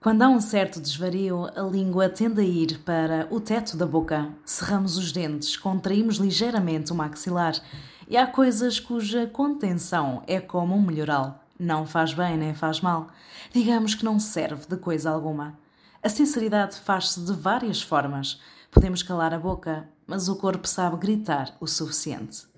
Quando há um certo desvario, a língua tende a ir para o teto da boca. Cerramos os dentes, contraímos ligeiramente o maxilar. E há coisas cuja contenção é como um melhoral. Não faz bem nem faz mal. Digamos que não serve de coisa alguma. A sinceridade faz-se de várias formas. Podemos calar a boca, mas o corpo sabe gritar o suficiente.